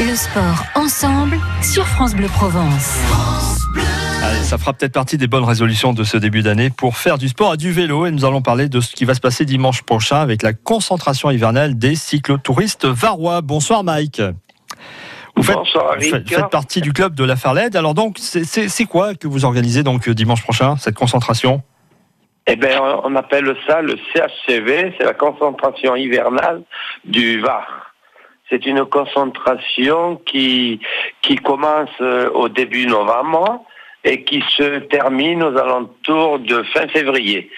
Le sport ensemble sur France Bleu Provence. Allez, ça fera peut-être partie des bonnes résolutions de ce début d'année pour faire du sport et du vélo. Et nous allons parler de ce qui va se passer dimanche prochain avec la concentration hivernale des cyclotouristes varois. Bonsoir Mike. Vous faites, Bonsoir, vous faites- Eric. vous faites partie du club de la Farlède. Alors donc, c'est quoi que vous organisez donc euh, dimanche prochain, cette concentration? Eh bien, on appelle ça le CHCV, c'est la concentration hivernale du Var. C'est une concentration qui, qui commence euh, au début novembre et qui se termine aux alentours de fin février.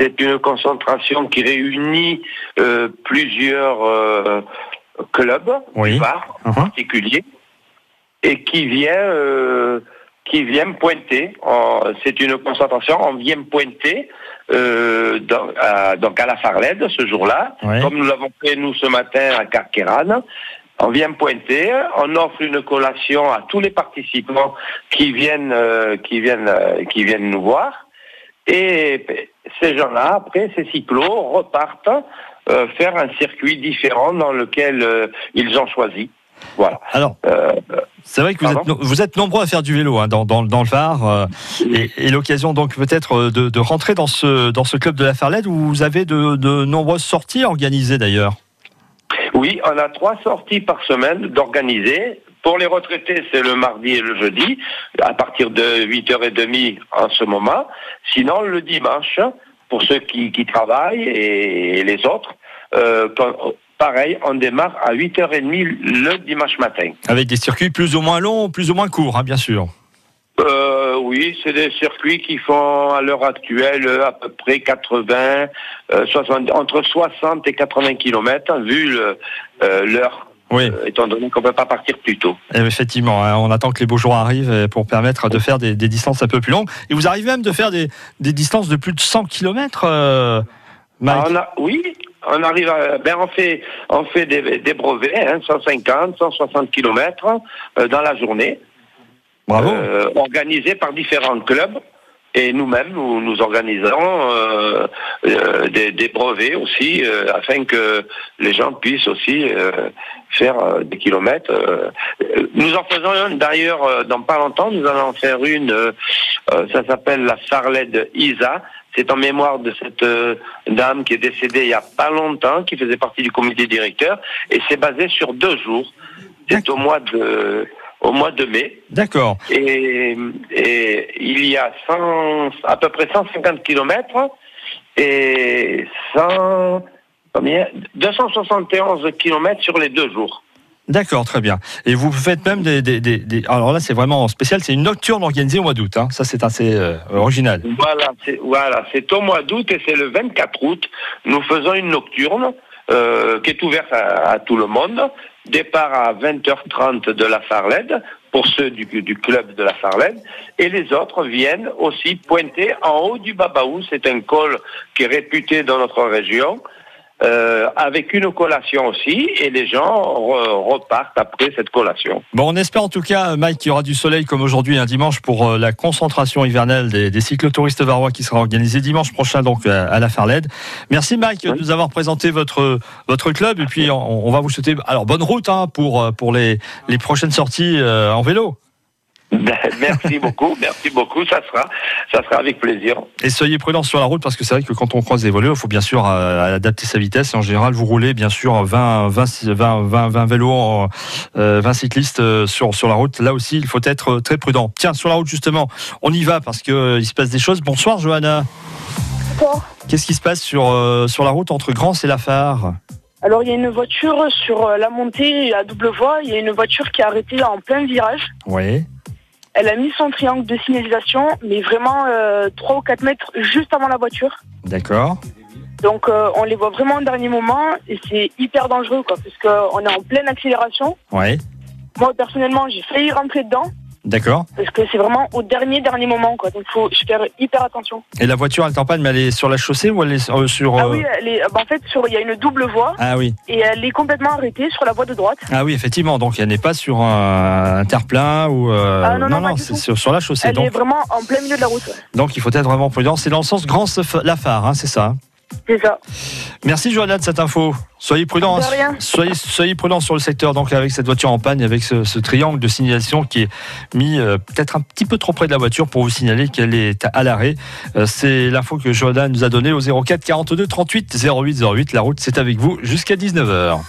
C'est une concentration qui réunit euh, plusieurs euh, clubs Oui. Var en Mhm. particulier et qui vient euh, qui vient pointer. en- C'est une concentration. On vient pointer euh, dans- à, donc à la Farlède ce jour-là, comme nous l'avons fait nous ce matin à Carqueran. On vient pointer, on offre une collation à tous les participants qui viennent, euh, qui viennent, euh, qui viennent nous voir. Et ces gens-là, après, ces cyclos repartent euh, faire un circuit différent dans lequel euh, ils ont choisi. Voilà. Alors, Euh, c'est vrai que vous êtes, vous nombreux à faire du vélo hein, dans, dans, dans le Var. euh, et et l'occasion donc peut-être euh, de, de rentrer dans ce, dans ce club de la Farlède où vous avez de, de nombreuses sorties organisées d'ailleurs. Oui, on a trois sorties par semaine d'organiser. Pour les retraités, c'est le mardi et le jeudi, à partir de 8h30 en ce moment. Sinon, le dimanche, pour ceux qui, qui travaillent et les autres, euh, pareil, on démarre à 8h30 le dimanche matin. Avec des circuits plus ou moins longs, plus ou moins courts, hein, bien sûr. Euh, oui, c'est des circuits qui font à l'heure actuelle à peu près 80, euh, 60, entre 60 et 80 kilomètres, vu euh, l'heure, Oui, euh, étant donné qu'on ne peut pas partir plus tôt. euh, effectivement. hein, on attend que les beaux jours arrivent pour permettre de faire des, des distances un peu plus longues. Et vous arrivez même de faire des, des distances de plus de 100 km, Ah, on a- oui, on arrive à, ben on fait, on fait des, des brevets, hein, 150, 160 kilomètres euh, dans la journée, Bravo. euh, organisés par différents clubs. Et nous-mêmes, nous, nous organisons euh, euh, des, des brevets aussi, euh, afin que les gens puissent aussi euh, faire des kilomètres. Nous en faisons une, d'ailleurs, euh, dans pas longtemps, nous allons en faire une, ça s'appelle la Sarled Isa. C'est en mémoire de cette euh, dame qui est décédée il y a pas longtemps, qui faisait partie du comité directeur, et c'est basé sur deux jours. C'est au mois de au mois de mai. D'accord. Et, et il y a 100, à peu près 150 kilomètres et 100, combien? 271 kilomètres sur les deux jours. D'accord, très bien. Et vous faites même des. alors là, c'est vraiment spécial. C'est une nocturne organisée au mois d'août. hein. Ça, c'est assez euh, original. Voilà, c'est au mois d'août et c'est le 24 août. Nous faisons une nocturne euh, qui est ouverte à, à tout le monde. Départ à 20h30 de la Farlède pour ceux du, du club de la Farlède et les autres viennent aussi pointer en haut du Babaou. C'est un col qui est réputé dans notre région. Euh, avec une collation aussi, et les gens re- repartent après cette collation. Bon, on espère en tout cas, Mike, qu'il y aura du soleil comme aujourd'hui, un dimanche, pour euh, la concentration hivernale des, des cyclotouristes varois qui sera organisée dimanche prochain donc à, à la Farlède. Merci Mike de nous avoir présenté votre votre club et puis on, on va vous souhaiter alors bonne route hein, pour euh, pour les les prochaines sorties euh, en vélo. Ben, merci beaucoup, merci beaucoup, ça sera, ça sera avec plaisir. Et soyez prudents sur la route parce que c'est vrai que quand on croise des voleurs, il faut bien sûr euh, adapter sa vitesse. Et en général, vous roulez bien sûr 20, 20, 20, 20, 20 vélos, en, euh, 20 cyclistes euh, sur, sur la route. Là aussi, il faut être euh, très prudent. Tiens, sur la route justement, on y va parce que euh, il se passe des choses. Bonsoir Johanna. Bonsoir. Qu'est-ce qui se passe sur, euh, sur la route entre Grance et La Phare Alors, il y a une voiture sur euh, la montée à double voie. Il y a une voiture qui est arrêtée en plein virage. Oui. Elle a mis son triangle de signalisation, mais vraiment euh, 3 ou 4 mètres juste avant la voiture. D'accord. Donc, euh, on les voit vraiment au dernier moment et c'est hyper dangereux, quoi, parce qu'on est en pleine accélération. Oui. Moi, personnellement, j'ai failli rentrer dedans D'accord. parce que c'est vraiment au dernier, dernier moment, quoi. Donc, faut faire hyper attention. Et la voiture, elle t'empêne, mais elle est sur la chaussée ou elle est euh, sur. Ah euh, oui, elle est, bah, en fait, sur, il y a une double voie Ah oui. et elle est complètement arrêtée sur la voie de droite. Ah oui, effectivement. Donc elle n'est pas sur un, un terre-plein ou. euh, Ah non, non, pas du c'est sur, sur la chaussée. Elle donc, est vraiment en plein milieu de la route. ouais. donc il faut être vraiment prudent. C'est dans le sens Grand la phare, hein, c'est ça. C'est ça. Merci Johanna de cette info. Soyez prudents. De rien. Soyez, soyez prudents sur le secteur donc avec cette voiture en panne, avec ce, ce triangle de signalisation qui est mis euh, peut-être un petit peu trop près de la voiture pour vous signaler qu'elle est à l'arrêt. Euh, c'est l'info que Johanna nous a donnée au 04 42 38 08 08. La route c'est avec vous jusqu'à 19h.